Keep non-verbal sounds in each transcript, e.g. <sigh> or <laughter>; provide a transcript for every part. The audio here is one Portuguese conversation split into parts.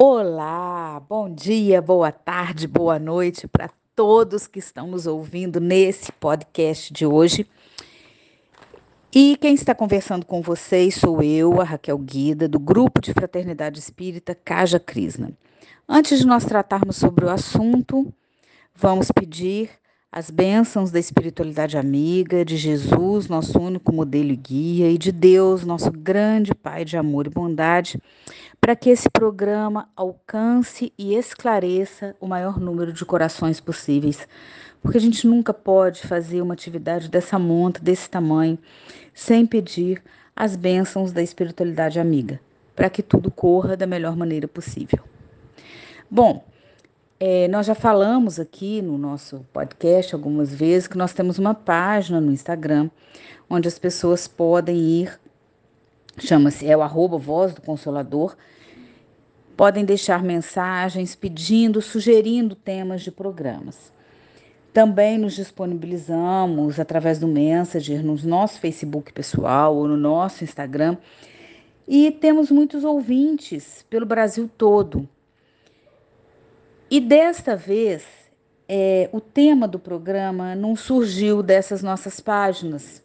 Olá, bom dia, boa tarde, boa noite para todos que estão nos ouvindo nesse podcast de hoje. E quem está conversando com vocês sou eu, a Raquel Guida, do grupo de Fraternidade Espírita Caja Krishna. Antes de nós tratarmos sobre o assunto, vamos pedir as bênçãos da espiritualidade amiga, de Jesus, nosso único modelo e guia, e de Deus, nosso grande Pai de amor e bondade, para que esse programa alcance e esclareça o maior número de corações possíveis. Porque a gente nunca pode fazer uma atividade dessa monta, desse tamanho, sem pedir as bênçãos da espiritualidade amiga, para que tudo corra da melhor maneira possível. Bom, é, nós já falamos aqui no nosso podcast algumas vezes que nós temos uma página no Instagram onde as pessoas podem ir, chama-se, é o arroba Voz do Consolador, podem deixar mensagens pedindo, sugerindo temas de programas. Também nos disponibilizamos através do Messenger no nosso Facebook pessoal ou no nosso Instagram. E temos muitos ouvintes pelo Brasil todo. E desta vez, é, o tema do programa não surgiu dessas nossas páginas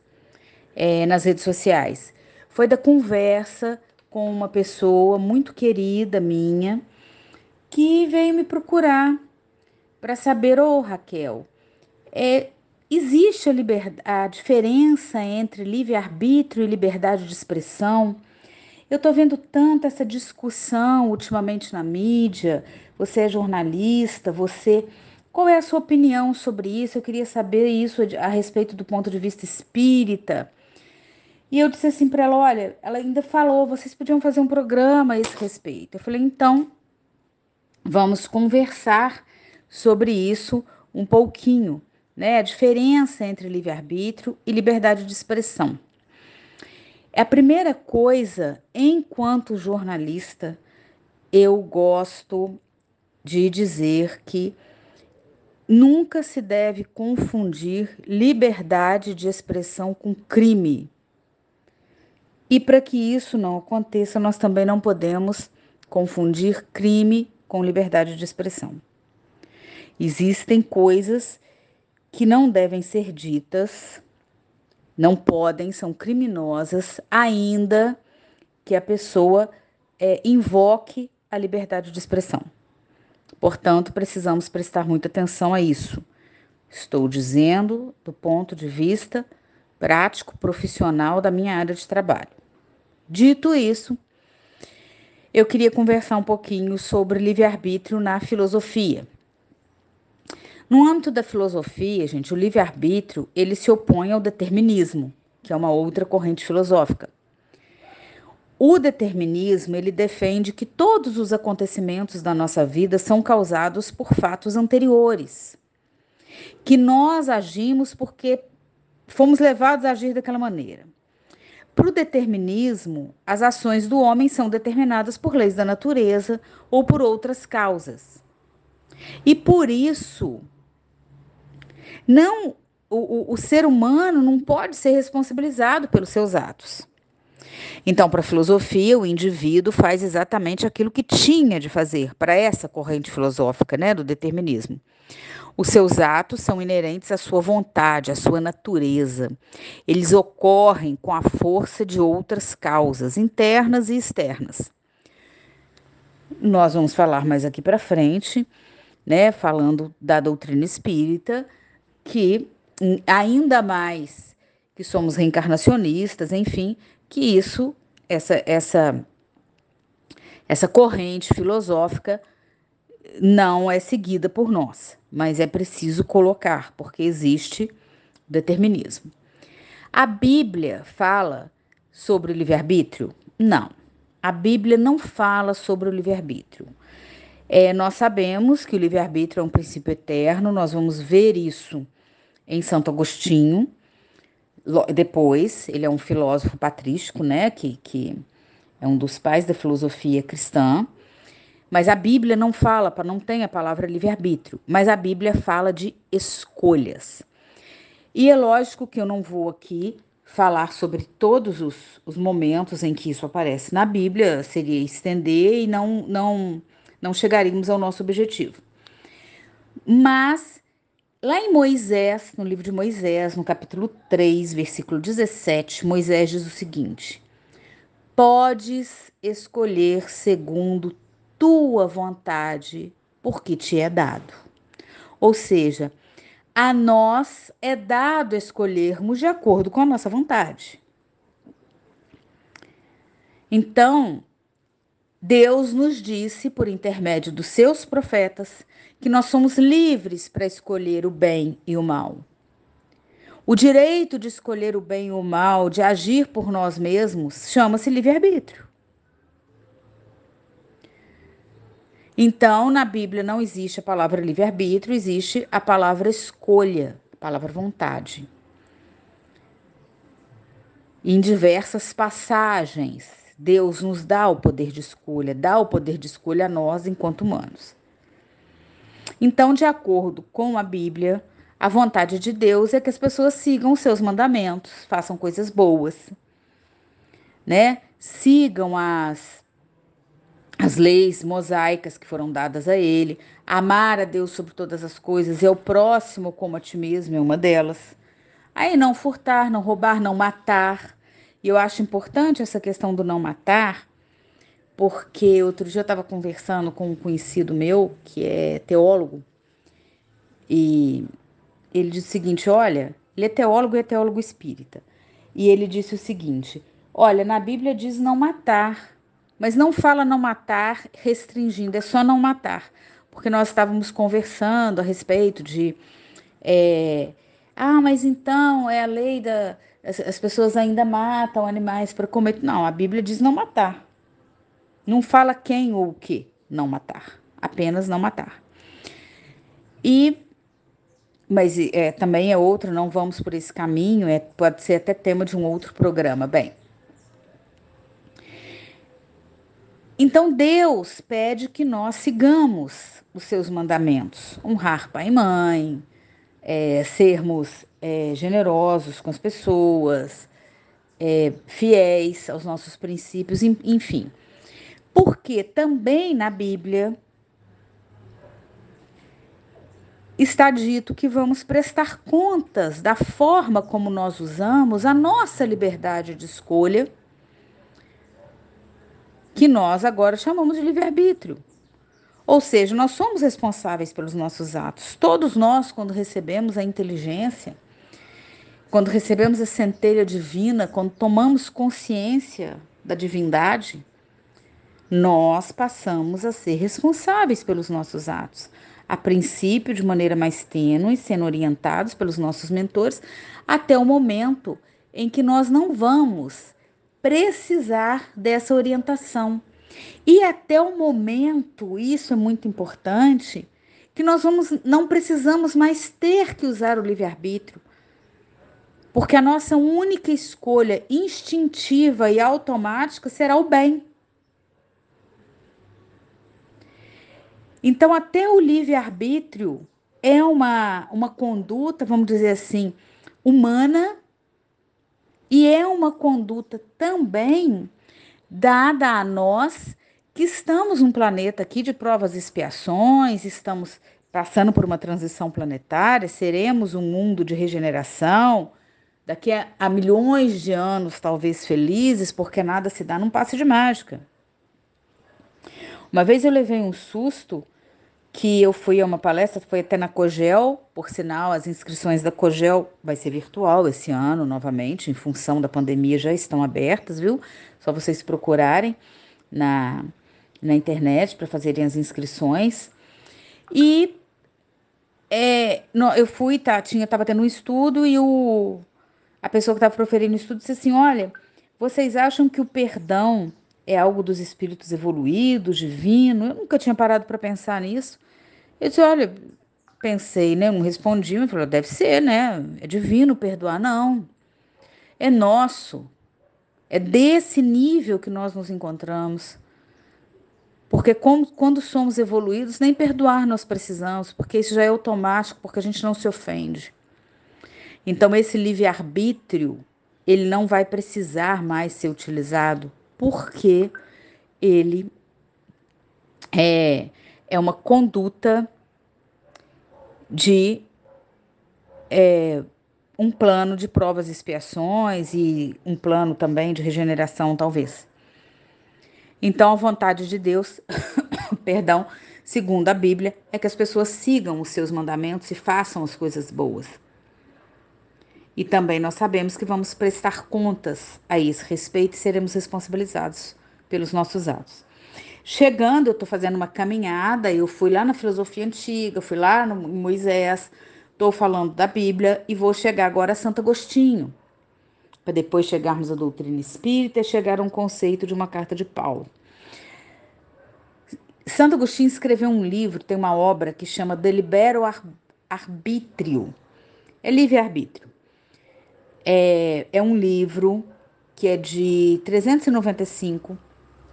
é, nas redes sociais. Foi da conversa com uma pessoa muito querida minha que veio me procurar para saber, ô oh, Raquel, é, existe a, a diferença entre livre-arbítrio e liberdade de expressão? Eu estou vendo tanto essa discussão ultimamente na mídia você é jornalista, você. Qual é a sua opinião sobre isso? Eu queria saber isso a respeito do ponto de vista espírita. E eu disse assim para ela: olha, ela ainda falou, vocês podiam fazer um programa a esse respeito. Eu falei: então, vamos conversar sobre isso um pouquinho, né? A diferença entre livre-arbítrio e liberdade de expressão. É a primeira coisa, enquanto jornalista, eu gosto de dizer que nunca se deve confundir liberdade de expressão com crime. E para que isso não aconteça, nós também não podemos confundir crime com liberdade de expressão. Existem coisas que não devem ser ditas, não podem, são criminosas, ainda que a pessoa é, invoque a liberdade de expressão. Portanto, precisamos prestar muita atenção a isso. Estou dizendo do ponto de vista prático, profissional da minha área de trabalho. Dito isso, eu queria conversar um pouquinho sobre livre-arbítrio na filosofia. No âmbito da filosofia, gente, o livre-arbítrio, ele se opõe ao determinismo, que é uma outra corrente filosófica. O determinismo, ele defende que todos os acontecimentos da nossa vida são causados por fatos anteriores. Que nós agimos porque fomos levados a agir daquela maneira. Para o determinismo, as ações do homem são determinadas por leis da natureza ou por outras causas. E por isso, não o, o, o ser humano não pode ser responsabilizado pelos seus atos. Então, para a filosofia, o indivíduo faz exatamente aquilo que tinha de fazer para essa corrente filosófica, né, do determinismo. Os seus atos são inerentes à sua vontade, à sua natureza. Eles ocorrem com a força de outras causas, internas e externas. Nós vamos falar mais aqui para frente, né, falando da doutrina espírita, que ainda mais que somos reencarnacionistas, enfim, que isso, essa, essa, essa corrente filosófica não é seguida por nós, mas é preciso colocar, porque existe determinismo. A Bíblia fala sobre o livre-arbítrio? Não. A Bíblia não fala sobre o livre-arbítrio. É, nós sabemos que o livre-arbítrio é um princípio eterno, nós vamos ver isso em Santo Agostinho, depois, ele é um filósofo patrístico, né, que, que é um dos pais da filosofia cristã. Mas a Bíblia não fala, não tem a palavra livre-arbítrio, mas a Bíblia fala de escolhas. E é lógico que eu não vou aqui falar sobre todos os, os momentos em que isso aparece na Bíblia, seria estender e não, não não chegaríamos ao nosso objetivo. Mas lá em Moisés, no livro de Moisés, no capítulo 3, versículo 17, Moisés diz o seguinte: Podes escolher segundo tua vontade, porque te é dado. Ou seja, a nós é dado escolhermos de acordo com a nossa vontade. Então, Deus nos disse, por intermédio dos seus profetas, que nós somos livres para escolher o bem e o mal. O direito de escolher o bem e o mal, de agir por nós mesmos, chama-se livre-arbítrio. Então, na Bíblia não existe a palavra livre-arbítrio, existe a palavra escolha, a palavra vontade. Em diversas passagens, Deus nos dá o poder de escolha, dá o poder de escolha a nós enquanto humanos. Então, de acordo com a Bíblia, a vontade de Deus é que as pessoas sigam os seus mandamentos, façam coisas boas, né? Sigam as as leis mosaicas que foram dadas a ele, amar a Deus sobre todas as coisas e ao próximo como a ti mesmo é uma delas. Aí não furtar, não roubar, não matar. E eu acho importante essa questão do não matar, porque outro dia eu estava conversando com um conhecido meu, que é teólogo, e ele disse o seguinte: olha, ele é teólogo e é teólogo espírita. E ele disse o seguinte: olha, na Bíblia diz não matar, mas não fala não matar restringindo, é só não matar. Porque nós estávamos conversando a respeito de. É, ah, mas então é a lei da. As, as pessoas ainda matam animais para comer. Não, a Bíblia diz não matar. Não fala quem ou o que não matar, apenas não matar. E mas é, também é outro, não vamos por esse caminho, é, pode ser até tema de um outro programa. Bem, então Deus pede que nós sigamos os seus mandamentos, honrar pai e mãe, é, sermos é, generosos com as pessoas, é, fiéis aos nossos princípios, enfim. Porque também na Bíblia está dito que vamos prestar contas da forma como nós usamos a nossa liberdade de escolha, que nós agora chamamos de livre-arbítrio. Ou seja, nós somos responsáveis pelos nossos atos. Todos nós, quando recebemos a inteligência, quando recebemos a centelha divina, quando tomamos consciência da divindade, nós passamos a ser responsáveis pelos nossos atos. A princípio, de maneira mais tênue, sendo orientados pelos nossos mentores, até o momento em que nós não vamos precisar dessa orientação. E até o momento, isso é muito importante, que nós vamos, não precisamos mais ter que usar o livre-arbítrio, porque a nossa única escolha instintiva e automática será o bem. Então, até o livre-arbítrio é uma, uma conduta, vamos dizer assim, humana e é uma conduta também dada a nós que estamos num planeta aqui de provas e expiações, estamos passando por uma transição planetária, seremos um mundo de regeneração, daqui a, a milhões de anos talvez felizes, porque nada se dá num passe de mágica. Uma vez eu levei um susto que eu fui a uma palestra, foi até na Cogel, por sinal, as inscrições da Cogel vai ser virtual esse ano novamente, em função da pandemia já estão abertas, viu? Só vocês procurarem na, na internet para fazerem as inscrições. E é, eu fui, tá, tinha, tava tendo um estudo e o, a pessoa que estava proferindo o estudo disse assim, olha, vocês acham que o perdão é algo dos espíritos evoluídos, divino? Eu nunca tinha parado para pensar nisso. Eu disse, olha, pensei, né? Não respondi, mas falou, deve ser, né? É divino perdoar. Não. É nosso. É desse nível que nós nos encontramos. Porque como, quando somos evoluídos, nem perdoar nós precisamos, porque isso já é automático, porque a gente não se ofende. Então, esse livre-arbítrio, ele não vai precisar mais ser utilizado, porque ele é, é uma conduta de é, um plano de provas e expiações e um plano também de regeneração, talvez. Então, a vontade de Deus, <coughs> perdão, segundo a Bíblia, é que as pessoas sigam os seus mandamentos e façam as coisas boas. E também nós sabemos que vamos prestar contas a esse respeito e seremos responsabilizados pelos nossos atos. Chegando, eu estou fazendo uma caminhada, eu fui lá na filosofia antiga, fui lá no Moisés, estou falando da Bíblia e vou chegar agora a Santo Agostinho, para depois chegarmos à doutrina espírita e chegar a um conceito de uma carta de Paulo. Santo Agostinho escreveu um livro, tem uma obra que chama Delibero Arbítrio. É livre-arbítrio. É, é um livro que é de 395,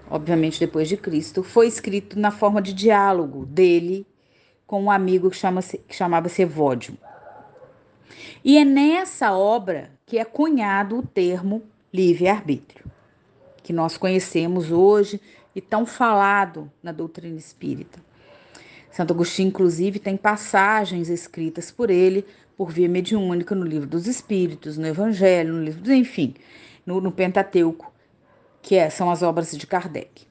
obviamente depois de Cristo, foi escrito na forma de diálogo dele com um amigo que, chama que chamava-se Evódio. E é nessa obra que é cunhado o termo livre-arbítrio, que nós conhecemos hoje e tão falado na doutrina espírita. Santo Agostinho, inclusive, tem passagens escritas por ele por via mediúnica no livro dos Espíritos, no Evangelho, no livro, enfim, no, no Pentateuco, que é, são as obras de Kardec,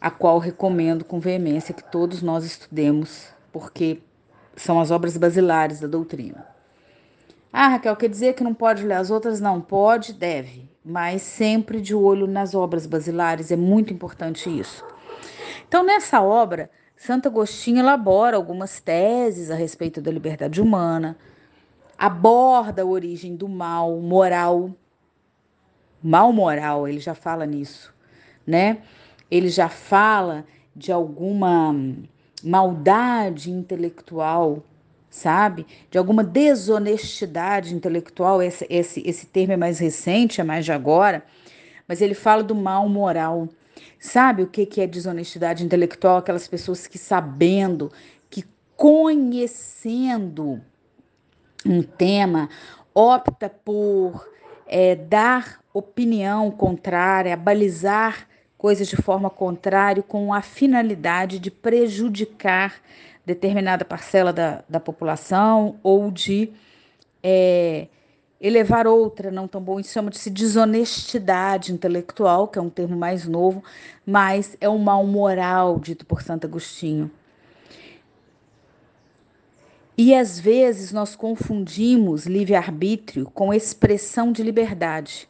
a qual recomendo com veemência que todos nós estudemos, porque são as obras basilares da doutrina. Ah, Raquel, quer dizer que não pode ler as outras? Não, pode, deve, mas sempre de olho nas obras basilares, é muito importante isso. Então, nessa obra, Santo Agostinho elabora algumas teses a respeito da liberdade humana, aborda a origem do mal moral, mal moral, ele já fala nisso, né? Ele já fala de alguma maldade intelectual, sabe? De alguma desonestidade intelectual. Esse, esse, esse termo é mais recente, é mais de agora, mas ele fala do mal moral. Sabe o que, que é desonestidade intelectual? Aquelas pessoas que, sabendo, que conhecendo um tema, opta por é, dar opinião contrária, balizar coisas de forma contrária, com a finalidade de prejudicar determinada parcela da, da população ou de é, elevar outra não tão boa. Isso chama-se desonestidade intelectual, que é um termo mais novo, mas é um mal moral, dito por Santo Agostinho. E às vezes nós confundimos livre-arbítrio com expressão de liberdade.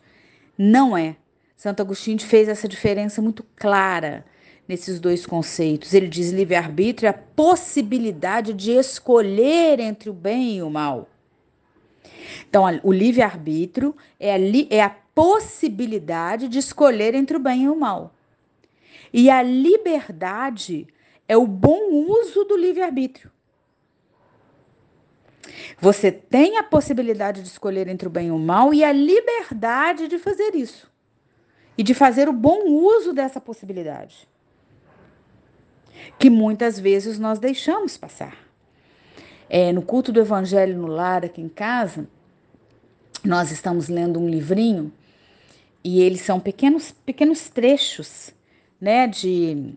Não é. Santo Agostinho fez essa diferença muito clara nesses dois conceitos. Ele diz livre-arbítrio é a possibilidade de escolher entre o bem e o mal. Então, o livre-arbítrio é, é a possibilidade de escolher entre o bem e o mal. E a liberdade é o bom uso do livre-arbítrio. Você tem a possibilidade de escolher entre o bem e o mal e a liberdade de fazer isso. E de fazer o bom uso dessa possibilidade. Que muitas vezes nós deixamos passar. É, no culto do Evangelho no Lar, aqui em casa, nós estamos lendo um livrinho e eles são pequenos, pequenos trechos né, de,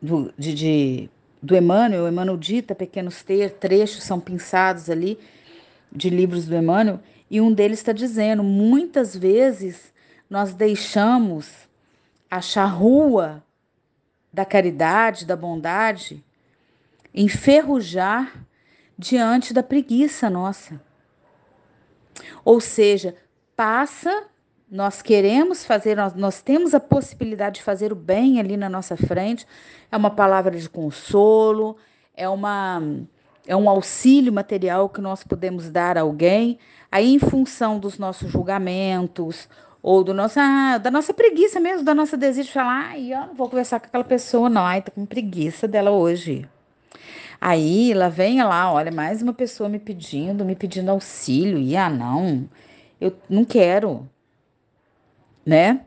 de, de do Emmanuel, Emmanuel dita pequenos trechos, são pinçados ali de livros do Emmanuel, e um deles está dizendo: muitas vezes nós deixamos a charrua da caridade, da bondade, enferrujar diante da preguiça nossa. Ou seja, passa nós queremos fazer, nós, nós temos a possibilidade de fazer o bem ali na nossa frente. É uma palavra de consolo, é uma é um auxílio material que nós podemos dar a alguém. Aí, em função dos nossos julgamentos ou do nosso, ah, da nossa preguiça mesmo, da nossa desejo de falar, ai, eu não vou conversar com aquela pessoa, não, ai, tô com preguiça dela hoje. Aí, lá vem lá, olha, mais uma pessoa me pedindo, me pedindo auxílio, e ah, não, eu não quero, né?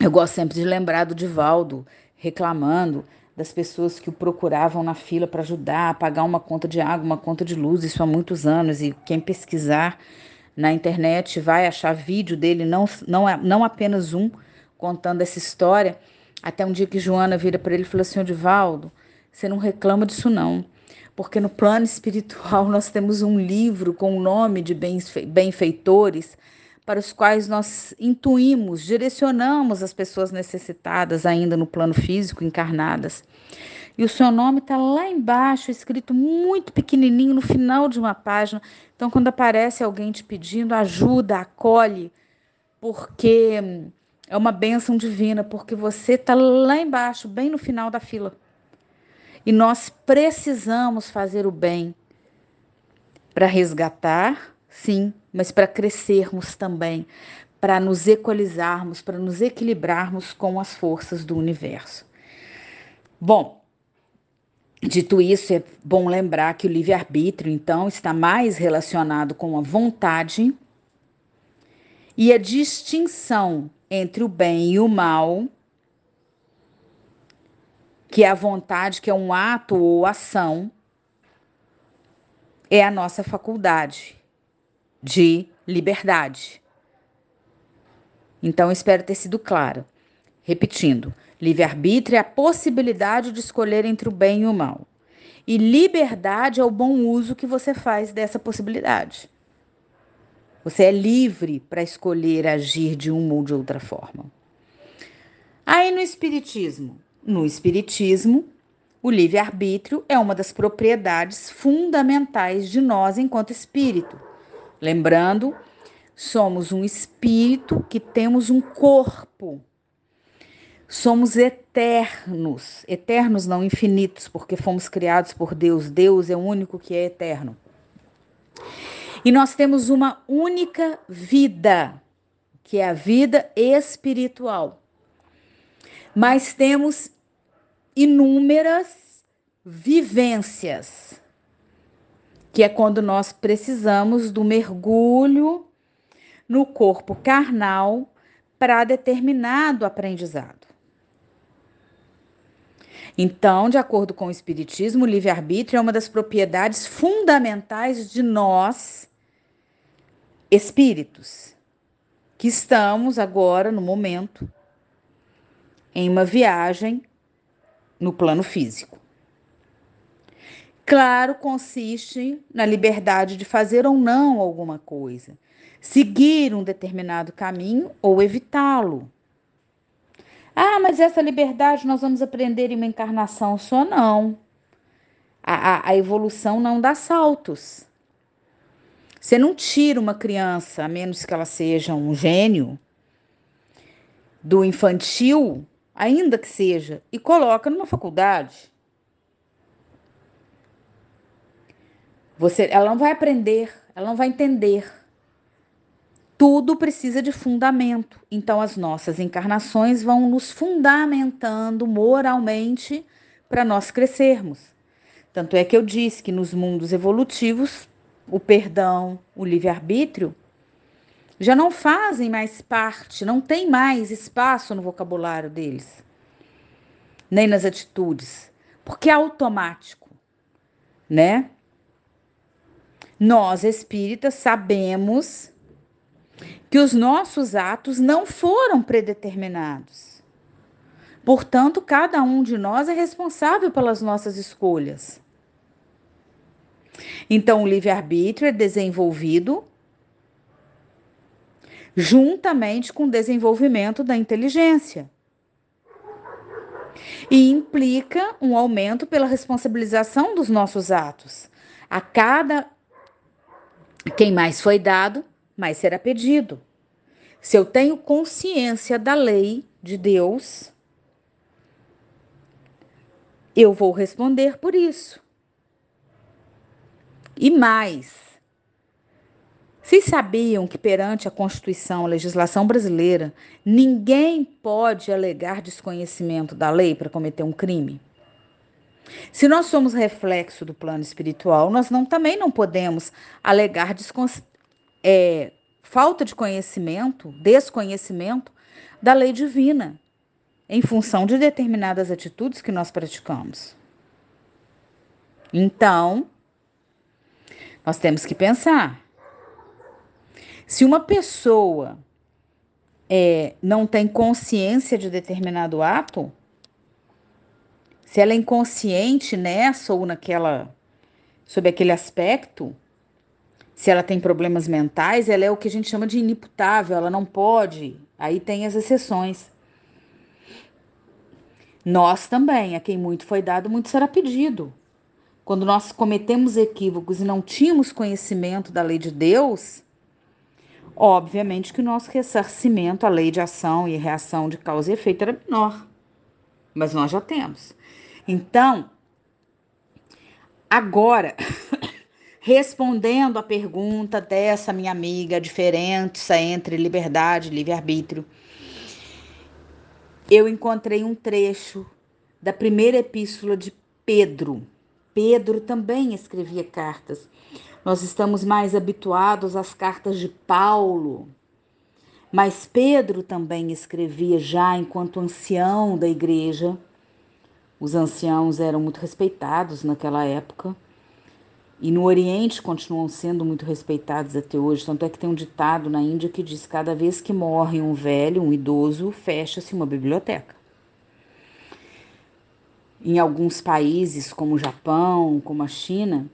Eu gosto sempre de lembrar do Divaldo reclamando das pessoas que o procuravam na fila para ajudar a pagar uma conta de água, uma conta de luz, isso há muitos anos. E quem pesquisar na internet vai achar vídeo dele, não, não, não apenas um, contando essa história. Até um dia que Joana vira para ele e fala assim: Odivaldo, você não reclama disso não. Porque no plano espiritual <laughs> nós temos um livro com o nome de benfeitores para os quais nós intuímos, direcionamos as pessoas necessitadas ainda no plano físico, encarnadas. E o seu nome está lá embaixo, escrito muito pequenininho no final de uma página. Então, quando aparece alguém te pedindo ajuda, acolhe, porque é uma bênção divina, porque você está lá embaixo, bem no final da fila. E nós precisamos fazer o bem para resgatar, sim, mas para crescermos também, para nos equalizarmos, para nos equilibrarmos com as forças do universo. Bom, dito isso, é bom lembrar que o livre-arbítrio, então, está mais relacionado com a vontade e a distinção entre o bem e o mal, que é a vontade, que é um ato ou ação, é a nossa faculdade de liberdade. Então, espero ter sido claro. Repetindo, livre-arbítrio é a possibilidade de escolher entre o bem e o mal. E liberdade é o bom uso que você faz dessa possibilidade. Você é livre para escolher agir de uma ou de outra forma. Aí no Espiritismo. No Espiritismo, o livre-arbítrio é uma das propriedades fundamentais de nós enquanto espírito. Lembrando, somos um espírito que temos um corpo. Somos eternos, eternos não infinitos, porque fomos criados por Deus. Deus é o único que é eterno. E nós temos uma única vida, que é a vida espiritual. Mas temos inúmeras vivências, que é quando nós precisamos do mergulho no corpo carnal para determinado aprendizado. Então, de acordo com o Espiritismo, o livre-arbítrio é uma das propriedades fundamentais de nós espíritos que estamos agora, no momento, em uma viagem no plano físico. Claro, consiste na liberdade de fazer ou não alguma coisa, seguir um determinado caminho ou evitá-lo. Ah, mas essa liberdade nós vamos aprender em uma encarnação só não. A, a, a evolução não dá saltos. Você não tira uma criança, a menos que ela seja um gênio, do infantil, ainda que seja, e coloca numa faculdade. Você, ela não vai aprender, ela não vai entender. Tudo precisa de fundamento. Então, as nossas encarnações vão nos fundamentando moralmente para nós crescermos. Tanto é que eu disse que nos mundos evolutivos o perdão, o livre-arbítrio, já não fazem mais parte, não tem mais espaço no vocabulário deles, nem nas atitudes, porque é automático, né? Nós espíritas sabemos que os nossos atos não foram predeterminados. Portanto, cada um de nós é responsável pelas nossas escolhas. Então, o livre-arbítrio é desenvolvido juntamente com o desenvolvimento da inteligência. E implica um aumento pela responsabilização dos nossos atos. A cada quem mais foi dado, mais será pedido. Se eu tenho consciência da lei de Deus, eu vou responder por isso. E mais, vocês sabiam que perante a Constituição, a legislação brasileira, ninguém pode alegar desconhecimento da lei para cometer um crime? Se nós somos reflexo do plano espiritual, nós não, também não podemos alegar é, falta de conhecimento, desconhecimento da lei divina, em função de determinadas atitudes que nós praticamos. Então, nós temos que pensar. Se uma pessoa é, não tem consciência de determinado ato, se ela é inconsciente nessa ou naquela, sob aquele aspecto, se ela tem problemas mentais, ela é o que a gente chama de inimputável, ela não pode. Aí tem as exceções. Nós também, a quem muito foi dado, muito será pedido. Quando nós cometemos equívocos e não tínhamos conhecimento da lei de Deus, obviamente que o nosso ressarcimento, a lei de ação e reação de causa e efeito era menor. Mas nós já temos. Então, agora, <coughs> respondendo à pergunta dessa minha amiga, a diferença entre liberdade e livre-arbítrio, eu encontrei um trecho da primeira epístola de Pedro. Pedro também escrevia cartas. Nós estamos mais habituados às cartas de Paulo, mas Pedro também escrevia já enquanto ancião da igreja. Os anciãos eram muito respeitados naquela época e no Oriente continuam sendo muito respeitados até hoje. Tanto é que tem um ditado na Índia que diz: cada vez que morre um velho, um idoso, fecha-se uma biblioteca. Em alguns países, como o Japão, como a China,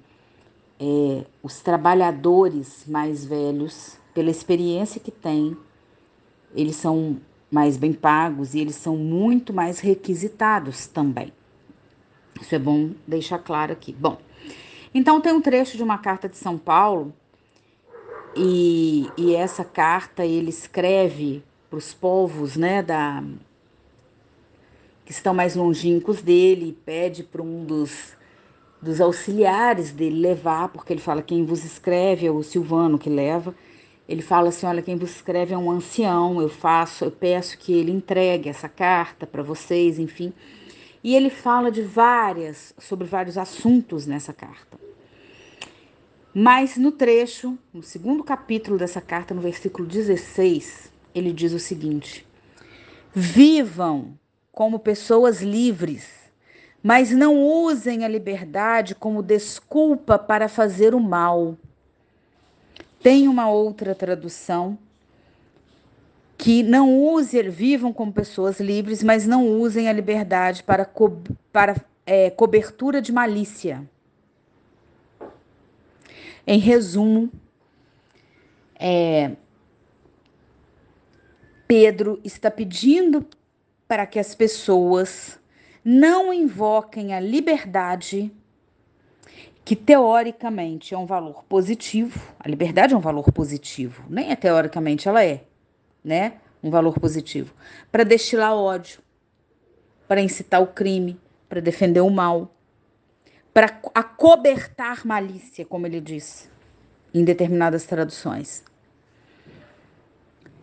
é, os trabalhadores mais velhos, pela experiência que têm, eles são mais bem pagos e eles são muito mais requisitados também. Isso é bom deixar claro aqui. Bom, então tem um trecho de uma carta de São Paulo e, e essa carta ele escreve para os povos, né, da que estão mais longínquos dele, pede para um dos, dos auxiliares dele levar, porque ele fala quem vos escreve é o Silvano que leva. Ele fala assim: olha, quem vos escreve é um ancião, eu faço, eu peço que ele entregue essa carta para vocês, enfim. E ele fala de várias, sobre vários assuntos nessa carta. Mas no trecho, no segundo capítulo dessa carta, no versículo 16, ele diz o seguinte: Vivam como pessoas livres, mas não usem a liberdade como desculpa para fazer o mal. Tem uma outra tradução que não usem, vivam como pessoas livres, mas não usem a liberdade para, co para é, cobertura de malícia. Em resumo, é, Pedro está pedindo para que as pessoas não invoquem a liberdade, que teoricamente é um valor positivo. A liberdade é um valor positivo, nem é teoricamente ela é né? Um valor positivo. Para destilar ódio, para incitar o crime, para defender o mal, para acobertar malícia, como ele diz em determinadas traduções.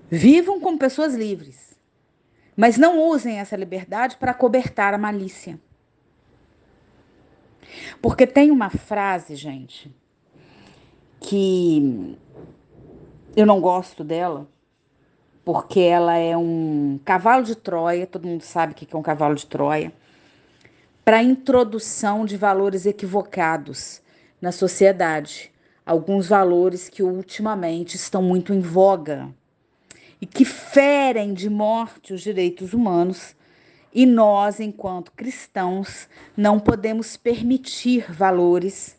Vivam como pessoas livres, mas não usem essa liberdade para cobertar a malícia. Porque tem uma frase, gente, que eu não gosto dela, porque ela é um cavalo de Troia, todo mundo sabe o que é um cavalo de Troia, para introdução de valores equivocados na sociedade, alguns valores que ultimamente estão muito em voga e que ferem de morte os direitos humanos. E nós, enquanto cristãos, não podemos permitir valores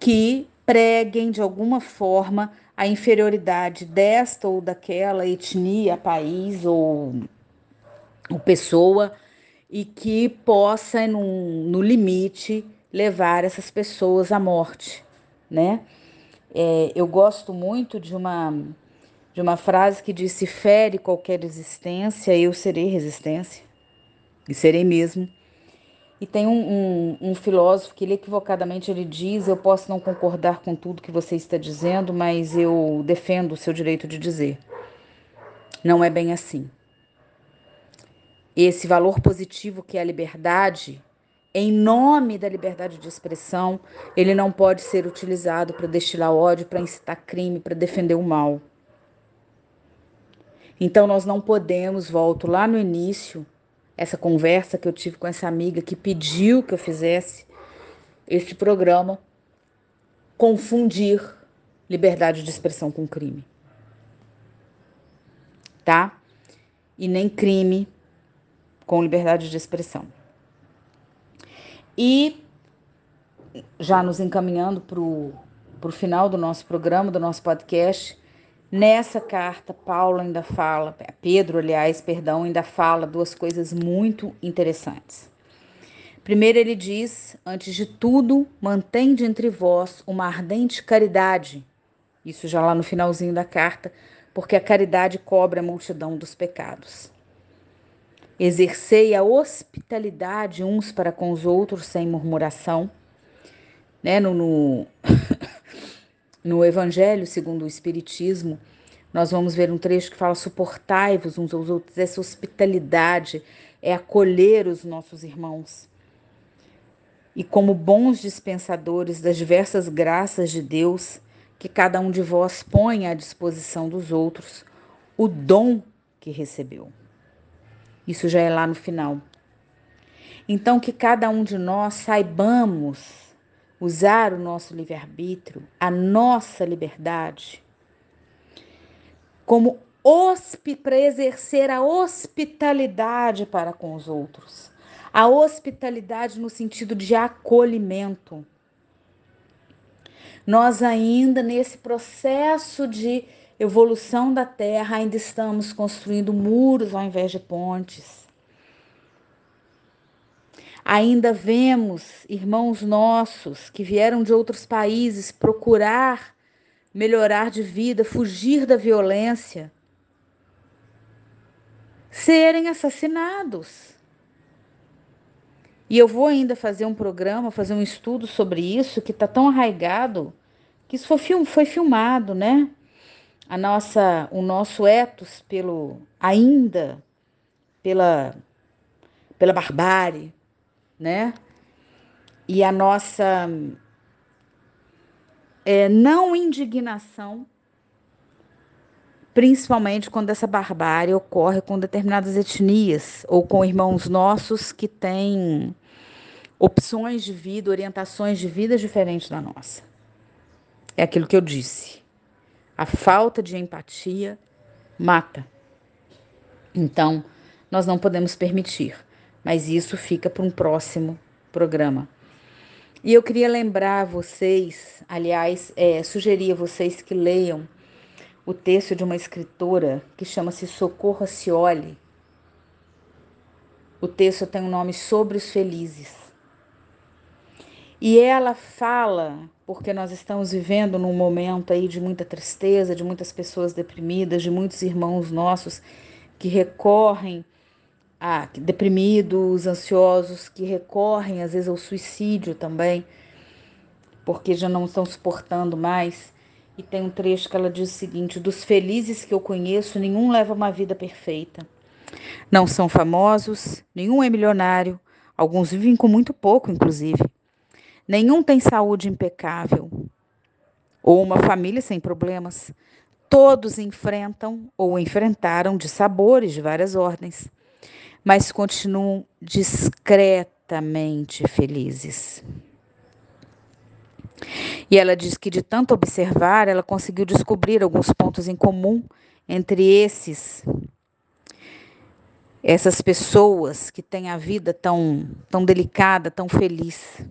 que preguem de alguma forma a inferioridade desta ou daquela etnia, país ou, ou pessoa e que possa, no, limite, levar essas pessoas à morte, né? É, eu gosto muito de uma de uma frase que diz: se fere qualquer existência, eu serei resistência e serei mesmo. E tem um, um, um, filósofo que ele equivocadamente ele diz: eu posso não concordar com tudo que você está dizendo, mas eu defendo o seu direito de dizer. Não é bem assim. Esse valor positivo que é a liberdade, em nome da liberdade de expressão, ele não pode ser utilizado para destilar ódio, para incitar crime, para defender o mal. Então nós não podemos, volto lá no início, essa conversa que eu tive com essa amiga que pediu que eu fizesse este programa, confundir liberdade de expressão com crime. tá? E nem crime com liberdade de expressão. E já nos encaminhando para o final do nosso programa, do nosso podcast, nessa carta, Paulo ainda fala, Pedro, aliás, perdão, ainda fala duas coisas muito interessantes. Primeiro, ele diz: Antes de tudo, mantende entre vós uma ardente caridade. Isso já lá no finalzinho da carta, porque a caridade cobre a multidão dos pecados. Exercei a hospitalidade uns para com os outros sem murmuração né, no, no, <laughs> no Evangelho segundo o Espiritismo, nós vamos ver um trecho que fala: suportai-vos uns aos outros. Essa hospitalidade é acolher os nossos irmãos. E como bons dispensadores das diversas graças de Deus, que cada um de vós põe à disposição dos outros o dom que recebeu. Isso já é lá no final. Então, que cada um de nós saibamos usar o nosso livre-arbítrio, a nossa liberdade, como para exercer a hospitalidade para com os outros. A hospitalidade no sentido de acolhimento. Nós ainda nesse processo de evolução da Terra ainda estamos construindo muros ao invés de pontes. Ainda vemos irmãos nossos que vieram de outros países procurar melhorar de vida, fugir da violência, serem assassinados. E eu vou ainda fazer um programa, fazer um estudo sobre isso, que está tão arraigado, que isso foi, film, foi filmado, né? A nossa, o nosso ethos pelo ainda pela pela barbárie, né? E a nossa é, não indignação, principalmente quando essa barbárie ocorre com determinadas etnias ou com irmãos nossos que têm opções de vida, orientações de vida diferentes da nossa. É aquilo que eu disse. A falta de empatia mata. Então, nós não podemos permitir mas isso fica para um próximo programa. E eu queria lembrar vocês, aliás, é, sugerir a vocês que leiam o texto de uma escritora que chama-se Socorro Cioli. O texto tem o um nome Sobre os Felizes. E ela fala, porque nós estamos vivendo num momento aí de muita tristeza, de muitas pessoas deprimidas, de muitos irmãos nossos que recorrem ah, deprimidos, ansiosos, que recorrem às vezes ao suicídio também, porque já não estão suportando mais. E tem um trecho que ela diz o seguinte: dos felizes que eu conheço, nenhum leva uma vida perfeita. Não são famosos, nenhum é milionário, alguns vivem com muito pouco, inclusive. Nenhum tem saúde impecável ou uma família sem problemas. Todos enfrentam ou enfrentaram de sabores de várias ordens mas continuam discretamente felizes. E ela diz que de tanto observar, ela conseguiu descobrir alguns pontos em comum entre esses essas pessoas que têm a vida tão tão delicada, tão feliz.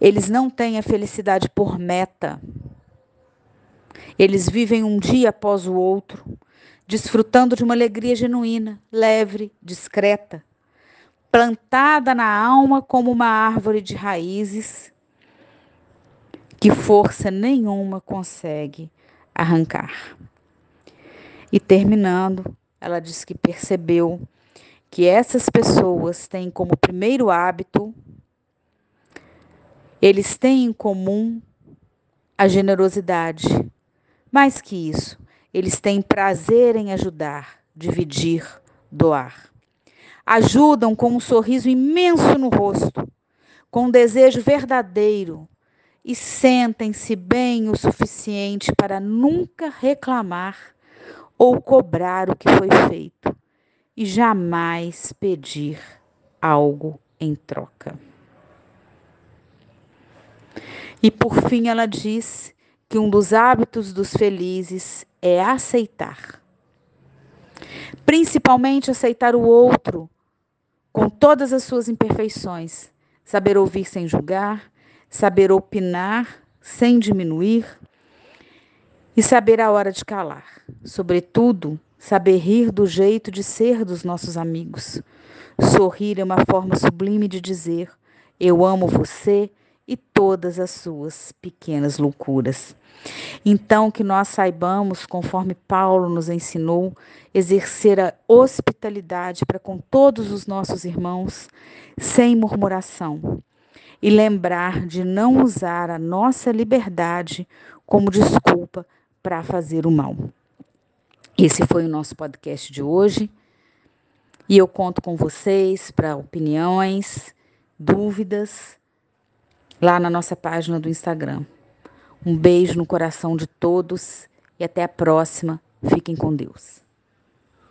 Eles não têm a felicidade por meta. Eles vivem um dia após o outro, desfrutando de uma alegria genuína, leve, discreta, plantada na alma como uma árvore de raízes que força nenhuma consegue arrancar. E terminando, ela diz que percebeu que essas pessoas têm como primeiro hábito, eles têm em comum a generosidade. Mais que isso, eles têm prazer em ajudar, dividir, doar. Ajudam com um sorriso imenso no rosto, com um desejo verdadeiro e sentem-se bem o suficiente para nunca reclamar ou cobrar o que foi feito e jamais pedir algo em troca. E por fim ela diz que um dos hábitos dos felizes é aceitar. Principalmente aceitar o outro com todas as suas imperfeições, saber ouvir sem julgar, saber opinar sem diminuir e saber a hora de calar. Sobretudo, saber rir do jeito de ser dos nossos amigos. Sorrir é uma forma sublime de dizer: Eu amo você e todas as suas pequenas loucuras. Então, que nós saibamos, conforme Paulo nos ensinou, exercer a hospitalidade para com todos os nossos irmãos, sem murmuração, e lembrar de não usar a nossa liberdade como desculpa para fazer o mal. Esse foi o nosso podcast de hoje. E eu conto com vocês para opiniões, dúvidas, lá na nossa página do Instagram. Um beijo no coração de todos e até a próxima. Fiquem com Deus.